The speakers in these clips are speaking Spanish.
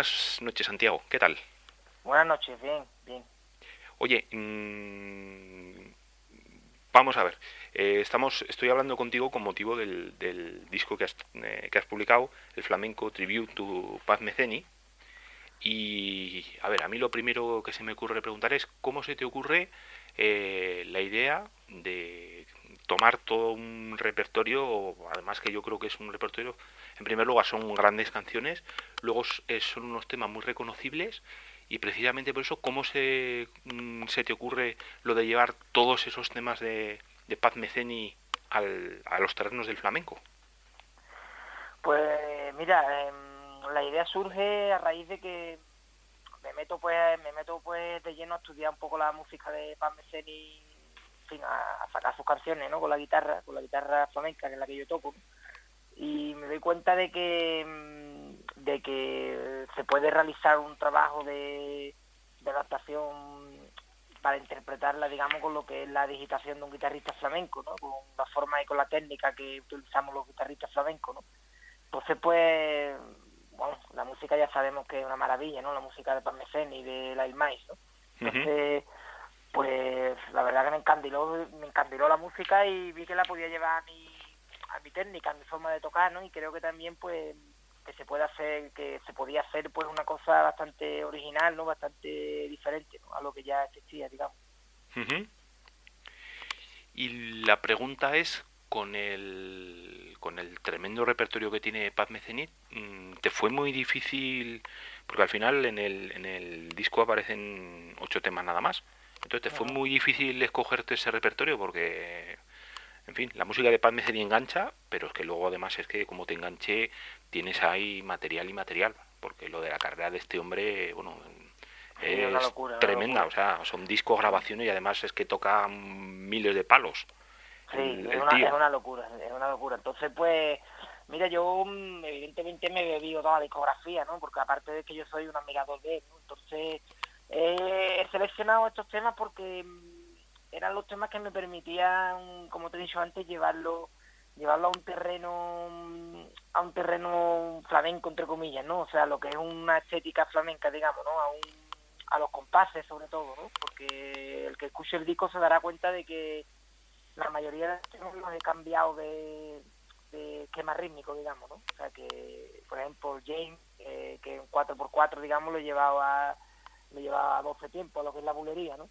Buenas noches, Santiago. ¿Qué tal? Buenas noches, bien, bien. Oye, mmm, vamos a ver. Eh, estamos, estoy hablando contigo con motivo del, del disco que has, eh, que has, publicado, el Flamenco Tribute to Paz Meceni. Y, a ver, a mí lo primero que se me ocurre preguntar es cómo se te ocurre eh, la idea de tomar todo un repertorio, además que yo creo que es un repertorio, en primer lugar son grandes canciones, luego son unos temas muy reconocibles y precisamente por eso, ¿cómo se, mm, se te ocurre lo de llevar todos esos temas de, de Paz Meceni al, a los terrenos del flamenco? Pues mira, em, la idea surge a raíz de que me meto pues me meto pues de lleno a estudiar un poco la música de Paz Meceni a, sacar sus canciones, ¿no? Con la guitarra, con la guitarra flamenca, que es la que yo toco. Y me doy cuenta de que mm, de que se puede realizar un trabajo de, adaptación para interpretarla, digamos, con lo que es la digitación de un guitarrista flamenco, ¿no? Con la forma y con la técnica que utilizamos los guitarristas flamencos, ¿no? Entonces, pues, bueno, la música ya sabemos que es una maravilla, ¿no? La música de Parmesén y de La Mais, ¿no? Entonces, pues la verdad que me encandiló, me encandiló la música y vi que la podía llevar a mi, a mi técnica, a mi forma de tocar, ¿no? Y creo que también pues que se puede hacer, que se podía hacer pues una cosa bastante original, ¿no? Bastante diferente a lo que ya existía, digamos. Y la pregunta es, con el, con el tremendo repertorio que tiene Paz Mecenit, mm, ¿te fue muy difícil? Porque al final en el, en el disco aparecen ocho temas nada más. Entonces te fue muy difícil escogerte ese repertorio porque, en fin, la música de Paz Meceni engancha, pero es que luego además es que como te enganché, tienes ahí material y material, porque lo de la carrera de este hombre, bueno, es tremenda, o sea, son discos, grabaciones y además es que toca miles de palos. Sí, es, una, locura, es una locura. Entonces, pues, mira, yo mm, evidentemente me he bebido toda la discografía, ¿no? Porque aparte de que yo soy un admirador de él, entonces he seleccionado estos temas porque mm, eran los temas que me permitían, como te he dicho antes, llevarlo llevarlo a un terreno mm, a un terreno flamenco entre comillas, ¿no? O sea, lo que es una estética flamenca, digamos, ¿no? A un, a los compases sobre todo, ¿no? Porque el que escuche el disco se dará cuenta de que la mayoría de los temas los he cambiado de, esquema rítmico, digamos, ¿no? O sea que, por ejemplo, James, eh, que en 4x4, digamos, lo he llevado a me lleva 12 tiempos, lo que es la bulería, ¿no?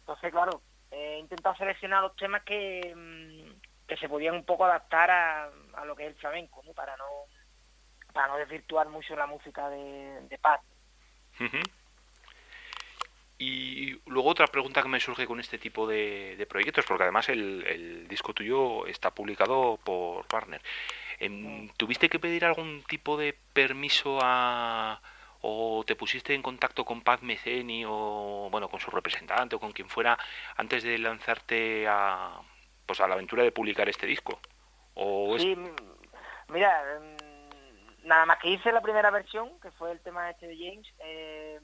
Entonces, claro, he intentado seleccionar los temas que, mm, que se podían un poco adaptar a, a, lo que es el flamenco, ¿no? Para no, para no desvirtuar mucho la música de, de Paz. Y luego otra pregunta que me surge con este tipo de, de proyectos, porque además el, el, disco tuyo está publicado por Partner. Em, ¿Tuviste que pedir algún tipo de permiso a, o te pusiste en contacto con Paz Meceni o bueno con su representante o con quien fuera antes de lanzarte a pues a la aventura de publicar este disco o sí mira mm, nada más que hice la primera versión que fue el tema este de James eh,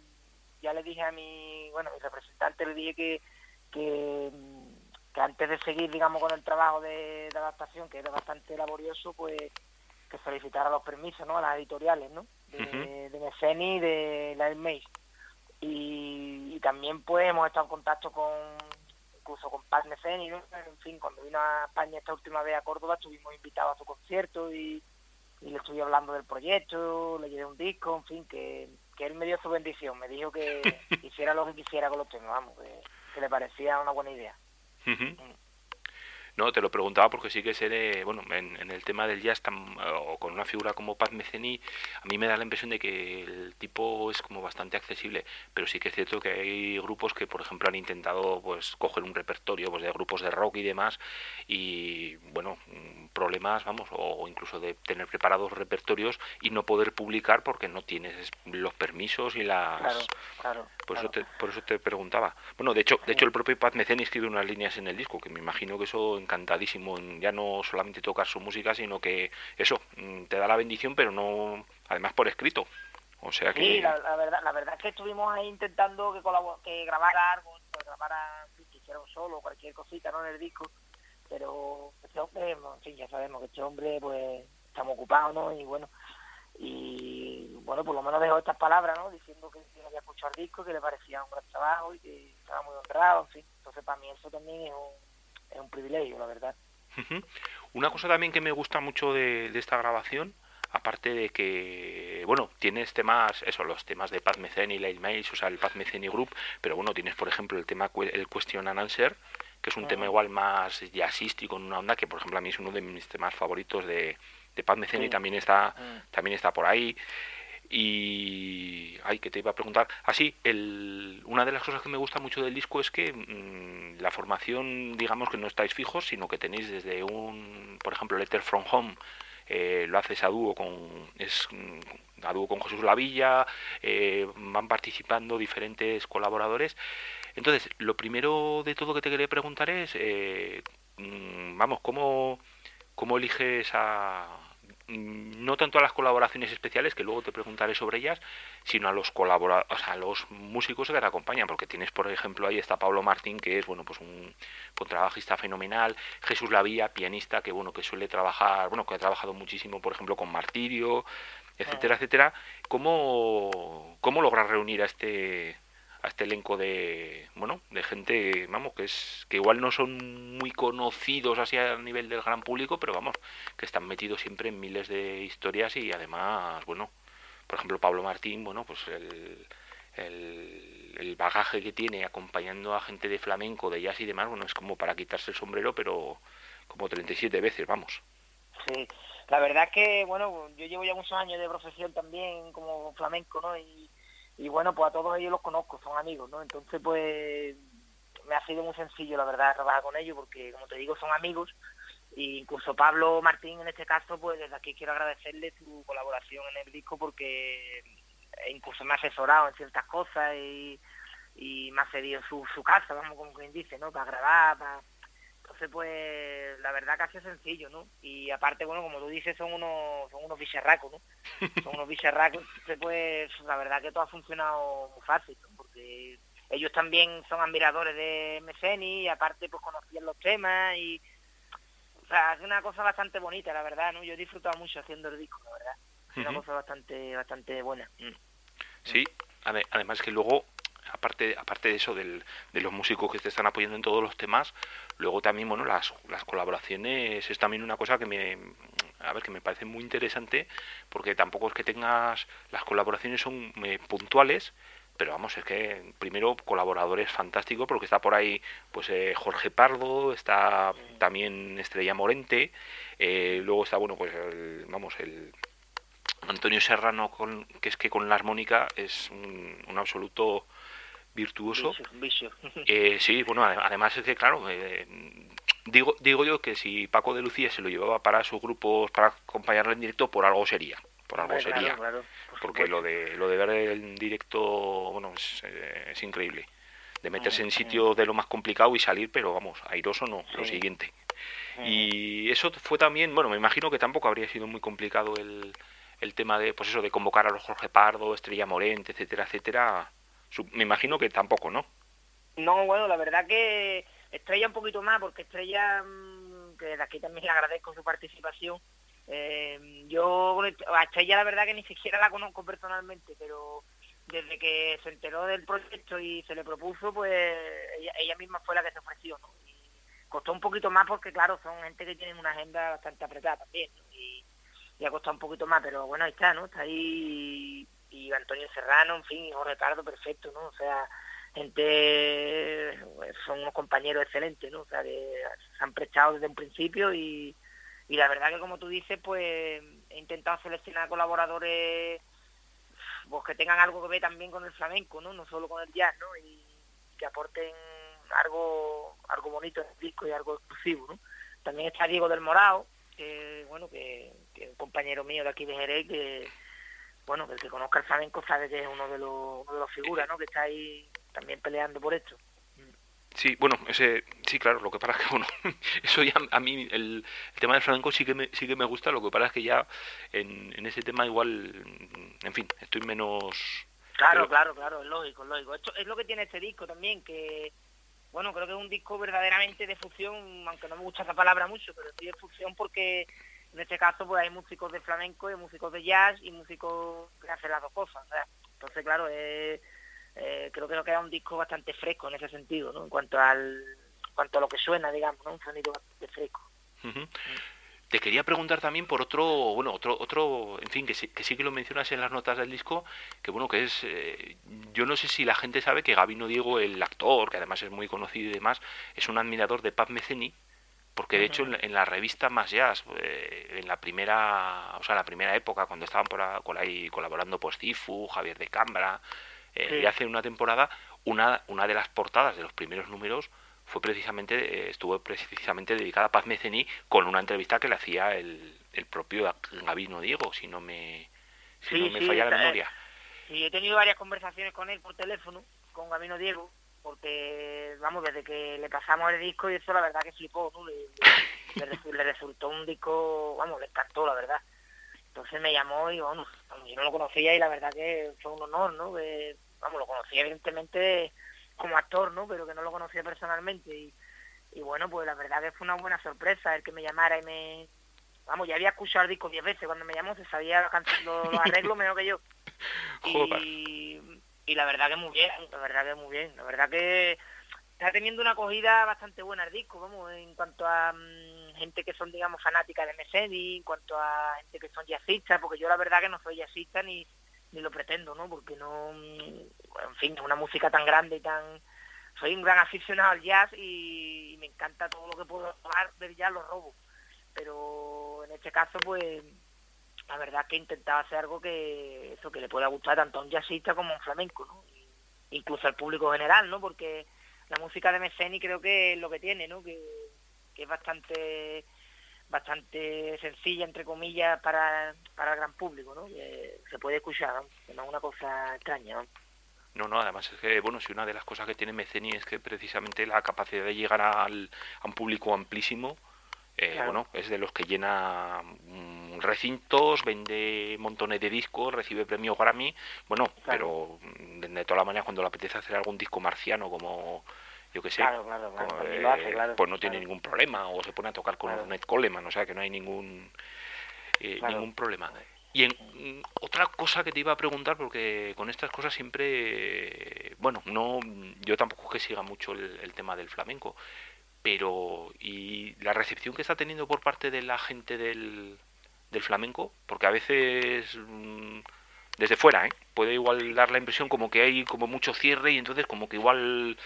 ya le dije a mi bueno mi representante le dije que, que, que antes de seguir digamos con el trabajo de, de adaptación que era bastante laborioso pues que solicitara los permisos ¿no? a las editoriales ¿no? De, de Meceni y de la Maze. Y, también pues hemos estado en contacto con incluso con Paz Meceni, ¿no? en fin, cuando vino a España esta última vez a Córdoba estuvimos invitados a su concierto y, le estuve hablando del proyecto, le llevé un disco, en fin, que, que él me dio su bendición, me dijo que hiciera lo que quisiera con los temas, vamos, que, le parecía una buena idea. No, te lo preguntaba porque sí que seré, bueno, en, el tema del jazz o con una figura como Paz Meceni, a mí me da la impresión de que el tipo es como bastante accesible, pero sí que es cierto que hay grupos que, por ejemplo, han intentado pues coger un repertorio pues de grupos de rock y demás y, bueno, problemas, vamos, o incluso de tener preparados repertorios y no poder publicar porque no tienes los permisos y las... Claro, claro. Por, Eso, te, por eso te preguntaba. Bueno, de hecho, de hecho el propio Paz Meceni escribe unas líneas en el disco, que me imagino que eso encantadísimo en ya no solamente tocar su música, sino que eso, mm, te da la bendición, pero no, además por escrito. O sea que... Sí, la, verdad, la verdad es que estuvimos ahí intentando que, que grabara algo, que grabara, que hiciera un solo, cualquier cosita ¿no? en el disco, pero este hombre, ya sabemos que este hombre pues estamos ocupados, ¿no? Y bueno, y bueno, por lo menos dejó estas palabras, ¿no? Diciendo que, había escuchado el disco, que le parecía un gran trabajo y que estaba muy honrado, sí. Entonces, para mí eso también es un, es un privilegio, la verdad. Una cosa también que me gusta mucho de, esta grabación, aparte de que, bueno, tienes temas, eso, los temas de Paz Meceni y Lyle Mails, o sea, el Paz Meceni Group, pero bueno, tienes, por ejemplo, el tema, el Question and Answer, que es un tema igual más jazzístico, en una onda que, por ejemplo, a mí es uno de mis temas favoritos de, de Paz Meceni, también está, mm. también está por ahí. Y. Ay, que te iba a preguntar. Así, ah, el, una de las cosas que me gusta mucho del disco es que mm, la formación, digamos que no estáis fijos, sino que tenéis desde un. Por ejemplo, Letter from Home. Eh, lo haces a dúo con es mm, a dúo con Jesús Lavilla eh, van participando diferentes colaboradores entonces lo primero de todo que te quería preguntar es eh, vamos cómo cómo eliges a Mm, no tanto a las colaboraciones especiales, que luego te preguntaré sobre ellas, sino a los colaboradores, a los músicos que te acompañan, porque tienes, por ejemplo, ahí está Pablo Martín, que es, bueno, pues un contrabajista fenomenal, Jesús Lavía, pianista, que, bueno, que suele trabajar, bueno, que ha trabajado muchísimo, por ejemplo, con Martirio, etcétera, etcétera. ¿Cómo, cómo logras reunir a este a este elenco de bueno de gente vamos que es que igual no son muy conocidos así a nivel del gran público pero vamos que están metidos siempre en miles de historias y además bueno por ejemplo Pablo Martín bueno pues el, el, bagaje que tiene acompañando a gente de flamenco de jazz y demás bueno es como para quitarse el sombrero pero como 37 veces vamos. Sí la verdad que bueno yo llevo ya muchos años de profesión también como flamenco no y y bueno, pues a todos ellos los conozco, son amigos, ¿no? Entonces, pues me ha sido muy sencillo, la verdad, trabajar con ellos, porque como te digo, son amigos, e incluso Pablo Martín en este caso, pues desde aquí quiero agradecerle su colaboración en el disco, porque incluso me ha asesorado en ciertas cosas y, y me ha cedido su, su casa, vamos, como quien dice, ¿no? Para grabar, para entonces, pues, la verdad que ha sido sencillo, ¿no? Y aparte, bueno, como tú dices, son unos, son unos bicharracos, ¿no? Son unos bicharracos, pues, la verdad que todo ha funcionado muy fácil, ¿no? Porque ellos también son admiradores de Meceni y aparte, pues, conocían los temas y... O sea, es una cosa bastante bonita, la verdad, ¿no? Yo he disfrutado mucho haciendo el disco, la verdad. Es una cosa bastante, bastante buena. Mm. Sí, además que luego aparte, aparte de eso, del, de los músicos que te están apoyando en todos los temas, luego también, bueno, las, las colaboraciones es también una cosa que me, a ver, que me parece muy interesante, porque tampoco es que tengas, las colaboraciones son eh, puntuales, pero vamos, es que primero colaboradores fantásticos, porque está por ahí pues eh, Jorge Pardo, está también Estrella Morente, eh, luego está, bueno, pues vamos, el Antonio Serrano, con, que es que con la armónica es un, un absoluto virtuoso. Eh, sí, bueno, además es que, claro, eh, digo, digo yo que si Paco de Lucía se lo llevaba para sus grupos, para acompañarlo en directo, por algo sería. Por algo sería. porque lo de, lo de ver en directo, bueno, es, eh, increíble. De meterse en sitio de lo más complicado y salir, pero vamos, airoso no, lo siguiente. Y eso fue también, bueno, me imagino que tampoco habría sido muy complicado el, el tema de, pues eso, de convocar a los Jorge Pardo, Estrella Morente, etcétera, etcétera me imagino que tampoco, ¿no? No, bueno, la verdad que Estrella un poquito más, porque Estrella, mm, que de aquí también le agradezco su participación. Eh, yo a Estrella la verdad que ni siquiera la conozco personalmente, pero desde que se enteró del proyecto y se le propuso, pues ella, misma fue la que se ofreció, ¿no? Y costó un poquito más porque, claro, son gente que tienen una agenda bastante apretada también, y, y ha costado un poquito más, pero bueno, ahí está, ¿no? Está ahí y Antonio Serrano, en fin, Jorge Ricardo, perfecto, ¿no? O sea, gente, son unos compañeros excelentes, ¿no? O sea, que se han prestado desde un principio y, y la verdad que como tú dices, pues he intentado seleccionar colaboradores pues, que tengan algo que ver también con el flamenco, ¿no? No solo con el jazz, ¿no? Y que aporten algo algo bonito en el disco y algo exclusivo, ¿no? También está Diego del Morao, que bueno, que, un compañero mío de aquí de Jerez, que bueno, el que conozca el flamenco sabe que es uno de los, de los figuras, ¿no? Que está ahí también peleando por esto. Sí, bueno, ese, sí, claro, lo que pasa es que, bueno, eso ya a mí, el, tema del flamenco sí que, me, sí que me gusta, lo que pasa es que ya en, en ese tema igual, en fin, estoy menos... Claro, claro, claro, es lógico, es lógico. Esto es lo que tiene este disco también, que, bueno, creo que es un disco verdaderamente de fusión, aunque no me gusta esa palabra mucho, pero sí de fusión porque en este caso pues hay músicos de flamenco y músicos de jazz y músicos que hacen las dos cosas. Entonces, claro, eh, creo que nos queda un disco bastante fresco en ese sentido, ¿no? En cuanto al cuanto a lo que suena, digamos, ¿no? Un sonido bastante fresco. Te quería preguntar también por otro, bueno, otro, otro, en fin, que sí, que sí que lo mencionas en las notas del disco, que bueno, que es, eh, yo no sé si la gente sabe que Gabino Diego, el actor, que además es muy conocido y demás, es un admirador de Paz Meceni, porque de hecho en, la revista Más Jazz, eh, en la primera, o sea, la primera época, cuando estaban por, ahí colaborando pues Cifu, Javier de Cambra, eh, y hace una temporada, una, una de las portadas de los primeros números fue precisamente eh, estuvo precisamente dedicada a Paz Mecení con una entrevista que le hacía el, el propio Gabino Diego, si no me, si no me falla la memoria. Sí, he tenido varias conversaciones con él por teléfono, con Gabino Diego, porque, vamos, desde que le pasamos el disco y eso la verdad que flipó, ¿no? Le, resultó un disco, vamos, le encantó, la verdad. Entonces me llamó y, bueno, yo no lo conocía y la verdad que fue un honor, ¿no? vamos, lo conocía evidentemente como actor, ¿no? Pero que no lo conocía personalmente y, y bueno, pues la verdad que fue una buena sorpresa el que me llamara y me... Vamos, ya había escuchado el disco diez veces, cuando me llamó se sabía los, arreglos mejor que yo. Y, y la verdad que muy bien, la verdad que muy bien, la verdad que está teniendo una acogida bastante buena el disco, vamos, en cuanto a mm, gente que son, digamos, fanáticas de Meseni, en cuanto a gente que son jazzistas, porque yo la verdad que no soy jazzista ni, ni lo pretendo, ¿no? Porque no, en fin, una música tan grande y tan... Soy un gran aficionado al jazz y, me encanta todo lo que puedo hablar del jazz, lo robo. Pero en este caso, pues, la verdad que he intentado hacer algo que eso que le pueda gustar tanto a un jazzista como a un flamenco, ¿no? Incluso al público general, ¿no? Porque la música de Meceni creo que es lo que tiene, ¿no? Que, que es bastante bastante sencilla, entre comillas, para, para el gran público, ¿no? se puede escuchar, ¿no? no es una cosa extraña, ¿no? No, no, además es que, bueno, si una de las cosas que tiene Meceni es que precisamente la capacidad de llegar al, a un público amplísimo, eh, bueno, es de los que llena mm, recintos, vende montones de discos, recibe premios Grammy, bueno, pero mm, de, todas las maneras cuando le apetece hacer algún disco marciano como yo que sé, eh, pues no tiene ningún problema, o se pone a tocar con Ornette Coleman, o sea que no hay ningún, eh, ningún problema. Y en, mm, otra cosa que te iba a preguntar, porque con estas cosas siempre, bueno, no, yo tampoco es que siga mucho el, tema del flamenco, pero y la recepción que está teniendo por parte de la gente del, del flamenco, porque a veces mm, desde fuera, ¿eh? puede igual dar la impresión como que hay como mucho cierre y entonces como que igual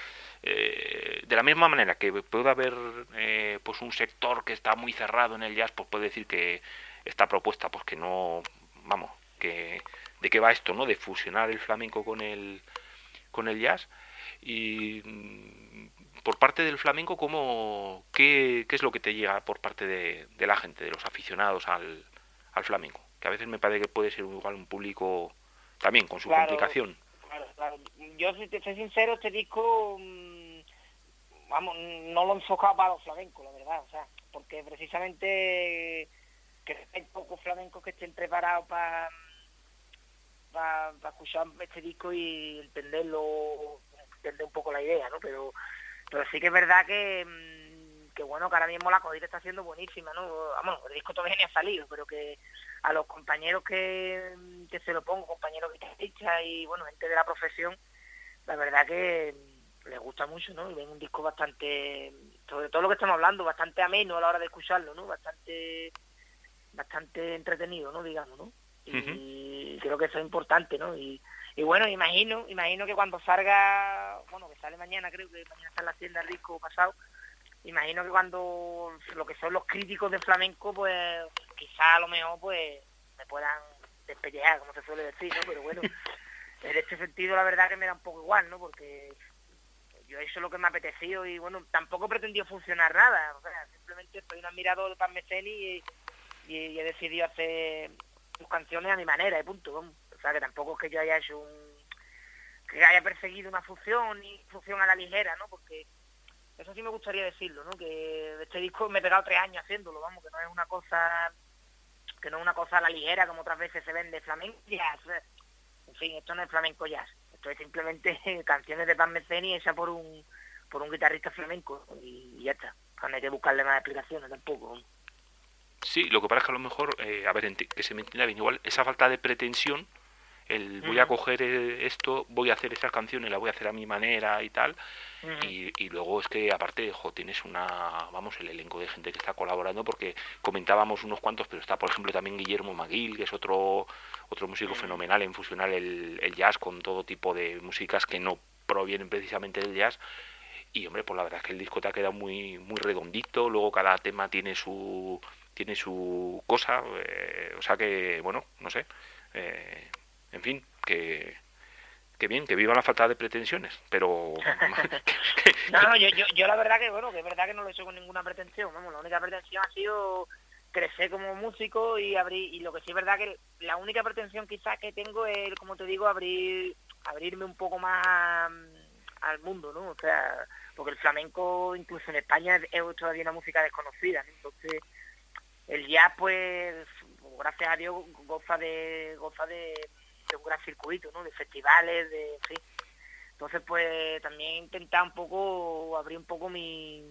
eh, de la misma manera que puede haber eh, pues un sector que está muy cerrado en el jazz, pues puede decir que esta propuesta, pues que no, vamos, que de qué va esto, ¿no? De fusionar el flamenco con el con el jazz y mm, por parte del flamenco, ¿cómo, qué, qué es lo que te llega por parte de, la gente, de los aficionados al, al, flamenco? Que a veces me parece que puede ser igual un público también con su complicación. Yo, si te soy sincero, este disco mm, vamos, no lo he enfocado para los flamencos, la verdad, o sea, porque precisamente que hay pocos flamencos que estén preparados para para escuchar este disco y entenderlo, entender un poco la idea, ¿no? Pero, pero sí que es verdad que, mm, que bueno, que ahora mismo la acogida está siendo buenísima, ¿no? Vamos, el disco todavía ni ha salido, pero que a los compañeros que, que se lo pongo, compañeros guitarristas y bueno, gente de la profesión, la verdad que les gusta mucho, ¿no? Y ven un disco bastante, sobre todo lo que estamos hablando, bastante ameno a la hora de escucharlo, ¿no? Bastante, bastante entretenido, ¿no? Digamos, ¿no? Y creo que eso es importante, ¿no? Y, y bueno, imagino, imagino que cuando salga, bueno, que sale mañana, creo que mañana está en la tienda el disco pasado, imagino que cuando lo que son los críticos de flamenco, pues quizá a lo mejor pues me puedan despellejar, como se suele decir, ¿no? Pero bueno, en este sentido la verdad que me da un poco igual, ¿no? Porque yo eso es lo que me ha apetecido y bueno, tampoco pretendió funcionar nada, o sea, simplemente soy un admirador de Pan y, y, he decidido hacer sus canciones a mi manera y punto, o que tampoco es que yo haya hecho un que haya perseguido una función ni función a la ligera, ¿no? Porque eso sí me gustaría decirlo, ¿no? Que este disco me he pegado tres años haciéndolo, vamos, que no es una cosa que no es una cosa a la ligera como otras veces se vende flamenco jazz. En fin, esto no es flamenco jazz es simplemente canciones de Pan Meceni hecha por un por un guitarrista flamenco y, ya está. No hay que buscarle más explicaciones tampoco. Sí, lo que pasa es que a lo mejor, eh, a ver, que se me entienda bien, igual esa falta de pretensión, el voy a coger eh, esto, voy a hacer estas canciones, la voy a hacer a mi manera y tal, y, y, luego es que aparte, jo, tienes una, vamos, el elenco de gente que está colaborando, porque comentábamos unos cuantos, pero está por ejemplo también Guillermo Maguil, que es otro, otro músico fenomenal en fusionar el, el jazz con todo tipo de músicas que no provienen precisamente del jazz, y hombre, pues la verdad es que el disco te ha quedado muy, muy redondito, luego cada tema tiene su tiene su cosa, eh, o sea que, bueno, no sé, eh, en fin, que, que bien, que viva la falta de pretensiones, pero... no, yo, yo, yo la verdad que, bueno, que es verdad que no lo he hecho con ninguna pretensión, vamos, la única pretensión ha sido crecer como músico y abrir, y lo que sí es verdad que la única pretensión quizás que tengo es, como te digo, abrir abrirme un poco más al mundo, ¿no? O sea, porque el flamenco incluso en España es todavía una música desconocida, ¿no? Entonces, el jazz, pues, gracias a Dios, goza de goza de, un gran circuito, ¿no? De festivales, de, en fin. Entonces, pues, también intentar un poco, abrir un poco mi,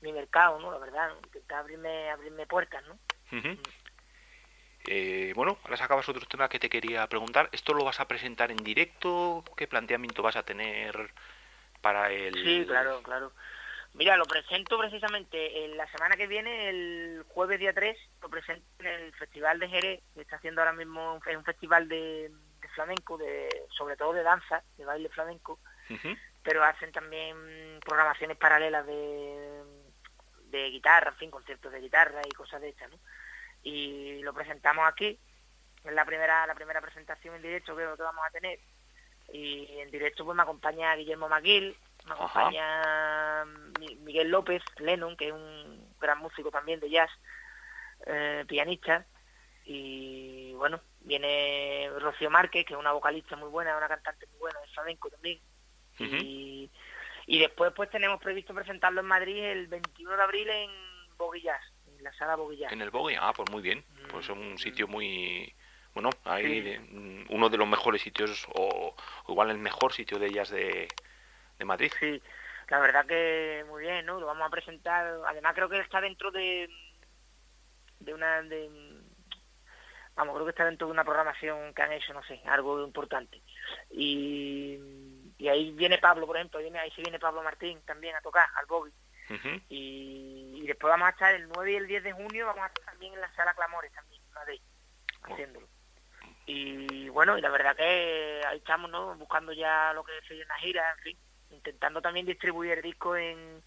mi mercado, ¿no? La verdad, intentar abrirme, abrirme puertas, ¿no? Eh, bueno, ahora sacabas otro tema que te quería preguntar. ¿Esto lo vas a presentar en directo? ¿Qué planteamiento vas a tener para el...? Sí, claro, claro. Mira, lo presento precisamente en la semana que viene, el jueves día 3, lo presento en el Festival de Jerez, que está haciendo ahora mismo, un festival de, flamenco, de sobre todo de danza, de baile flamenco, pero hacen también programaciones paralelas de, de guitarra, en fin, conciertos de guitarra y cosas de estas, ¿no? Y lo presentamos aquí, es la primera, la primera presentación en directo que, que vamos a tener, y en directo pues me acompaña Guillermo Maguil, me acompaña Miguel López, Lennon, que es un gran músico también de jazz, eh, pianista, y bueno, viene Rocío Márquez, que es una vocalista muy buena, una cantante muy buena de flamenco también, y, y después pues tenemos previsto presentarlo en Madrid el 21 de abril en Boguillas, en la sala Boguillas. En el Bogui, ah, pues muy bien, pues es un sitio muy bueno, hay uno de los mejores sitios o, igual el mejor sitio de ellas de, de Madrid. Sí, la verdad que muy bien, ¿no? Lo vamos a presentar, además creo que está dentro de, de una, de, vamos, creo que está dentro de una programación que han hecho, no sé, algo importante. Y, y ahí viene Pablo, por ejemplo, viene, ahí sí viene Pablo Martín también a tocar, al Bobby. y, y, después vamos a estar el 9 y el 10 de junio, vamos a estar también en la sala Clamores también, Madrid, haciéndolo. Y bueno, y la verdad que ahí estamos, ¿no? Buscando ya lo que sería una gira, en fin, intentando también distribuir el disco en,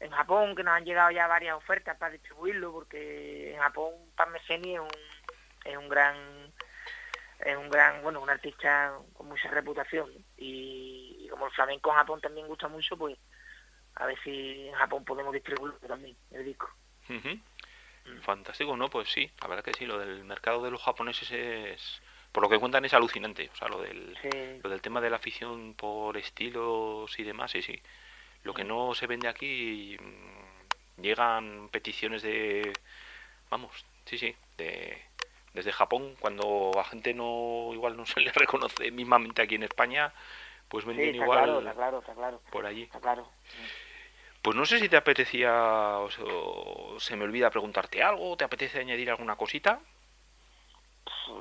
en Japón, que nos han llegado ya varias ofertas para distribuirlo, porque en Japón Parmeseni es un, es un gran es un gran, bueno, un artista con mucha reputación y, como el flamenco en Japón también gusta mucho, pues a ver si en Japón podemos distribuirlo también, el disco. Fantástico, ¿no? Pues sí, la verdad que sí, lo del mercado de los japoneses es, por lo que cuentan es alucinante, o sea, lo del, lo del tema de la afición por estilos y demás, sí, sí. Lo que no se vende aquí, mm, llegan peticiones de, vamos, sí, sí, de, desde Japón, cuando a gente no, igual no se le reconoce mismamente aquí en España, pues venden igual claro, claro, por allí. claro. Pues no sé si te apetecía, o se me olvida preguntarte algo, ¿te apetece añadir alguna cosita?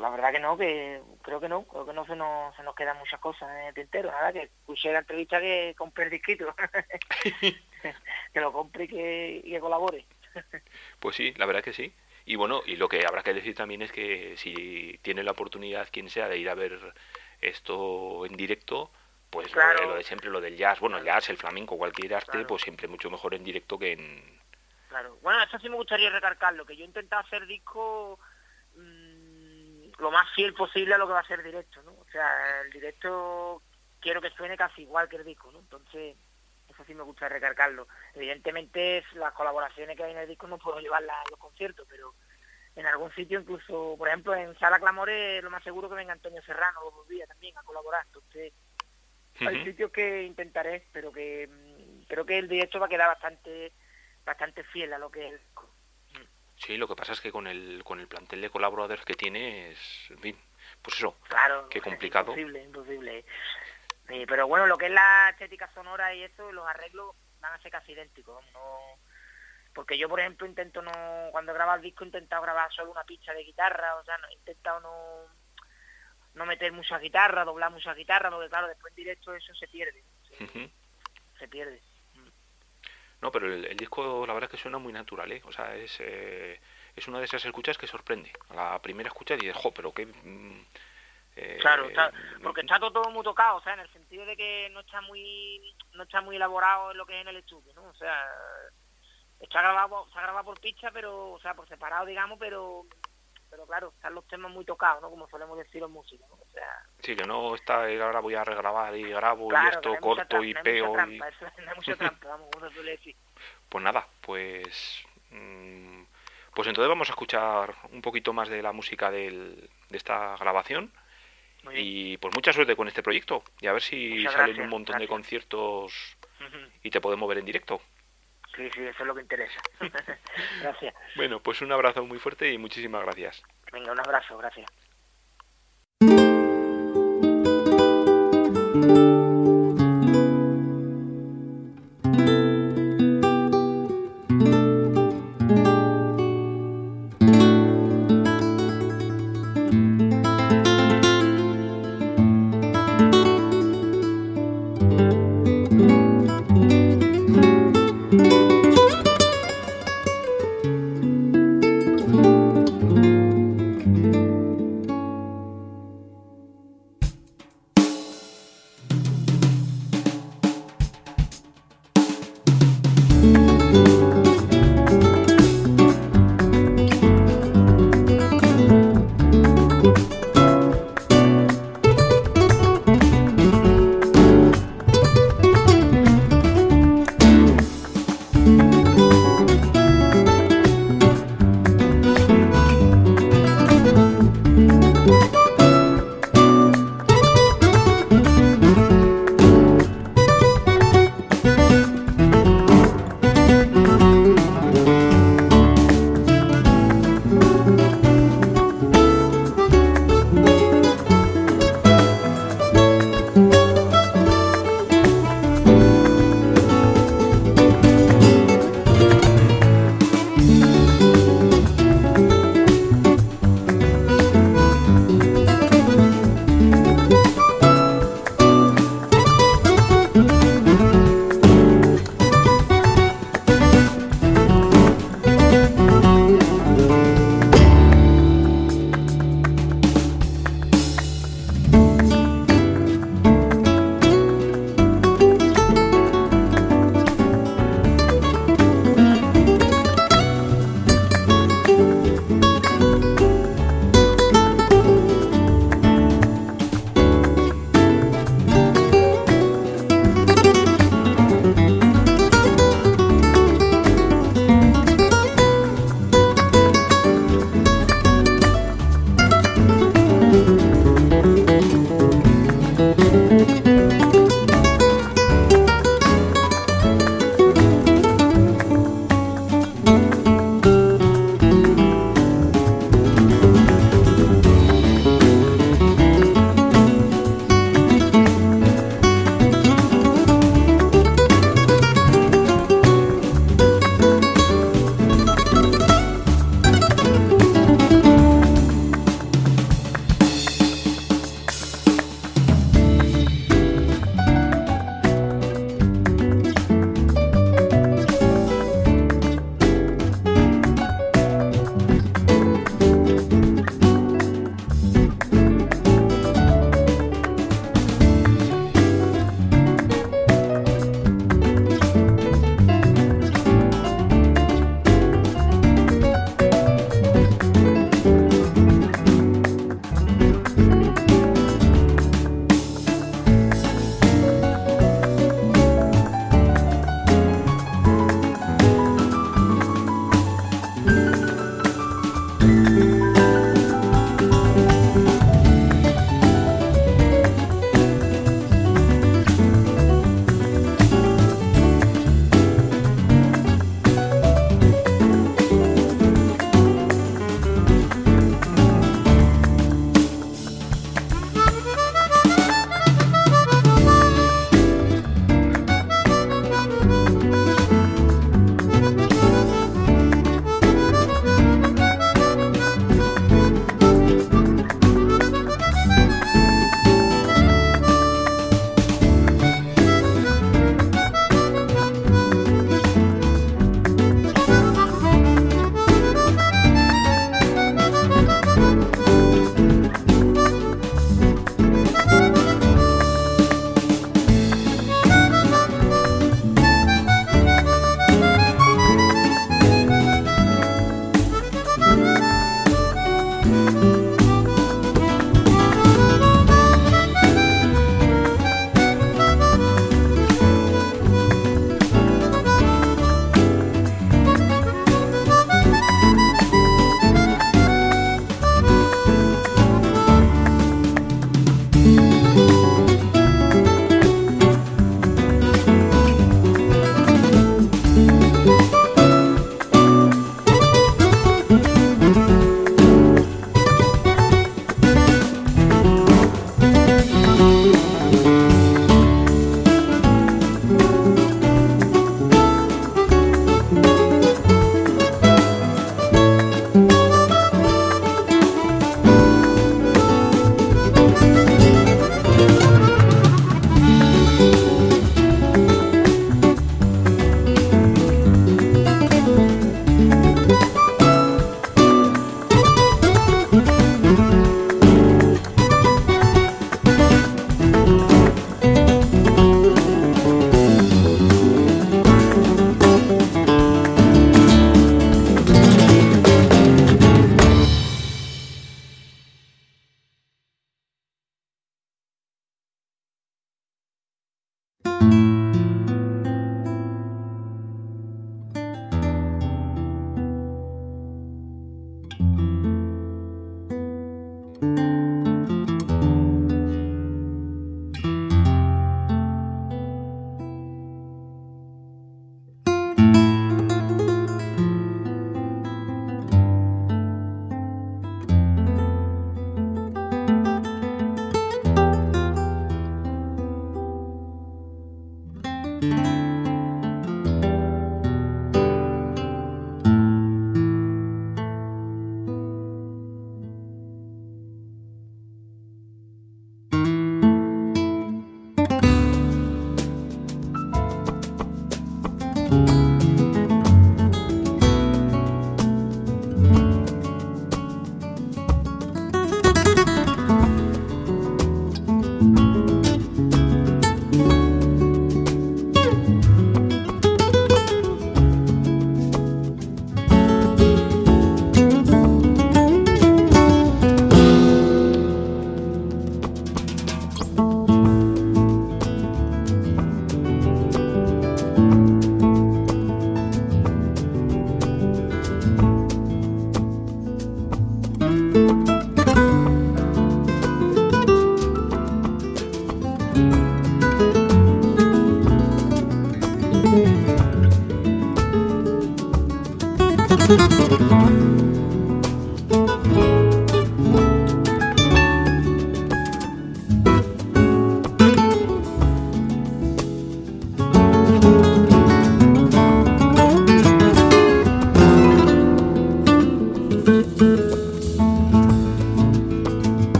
la verdad que no, que creo que no, creo que no se nos, se nos quedan muchas cosas en el tintero, nada, que escuché la entrevista que compre el disquito, que lo compre y que, y colabore. pues sí, la verdad que sí. Y bueno, y lo que habrá que decir también es que si tiene la oportunidad quien sea de ir a ver esto en directo, pues lo, de, siempre lo del jazz, bueno, el jazz, el flamenco, cualquier arte, pues siempre mucho mejor en directo que en... Claro, bueno, eso sí me gustaría recalcarlo, que yo he intentado hacer disco lo más fiel posible a lo que va a ser directo, ¿no? O sea, el directo quiero que suene casi igual que el disco, ¿no? Entonces, eso sí me gusta recargarlo. Evidentemente, las colaboraciones que hay en el disco no puedo llevarlas a los conciertos, pero en algún sitio, incluso, por ejemplo, en Sala Clamores, lo más seguro que venga Antonio Serrano los días también a colaborar. Entonces, hay sitios que intentaré, pero que mm, creo que el directo va a quedar bastante bastante fiel a lo que es el disco. Sí, lo que pasa es que con el, con el plantel de colaboradores que tiene es, pues eso, claro, qué complicado. Imposible, imposible. Pero bueno, lo que es la estética sonora y eso, los arreglos van a ser casi idénticos. No, porque yo por ejemplo intento no cuando grabo el disco he intentado grabar solo una pista de guitarra o sea no, he intentado no no meter mucha guitarra doblar mucha guitarra porque claro después en directo eso se pierde se, pierde no pero el, disco la verdad es que suena muy natural ¿eh? o sea es eh, es una de esas escuchas que sorprende a la primera escucha dices jo pero qué mm, eh, claro, porque está todo muy tocado, o sea, en el sentido de que no está muy no está muy elaborado en lo que es en el estudio, ¿no? O sea, está grabado, se ha grabado por pista, pero, o sea, por separado, digamos, pero pero claro, están los temas muy tocados, ¿no? Como solemos decir los músicos, ¿no? O sea... Sí, que no está, y ahora voy a regrabar y grabo y esto corto y peo. y... mucha trampa, vamos, decir. Pues nada, pues... Mm, pues entonces vamos a escuchar un poquito más de la música del, de esta grabación. Y pues mucha suerte con este proyecto y a ver si salen un montón de conciertos y te podemos ver en directo. Sí, sí, eso es lo que interesa. gracias. Bueno, pues un abrazo muy fuerte y muchísimas gracias. Venga, un abrazo, gracias.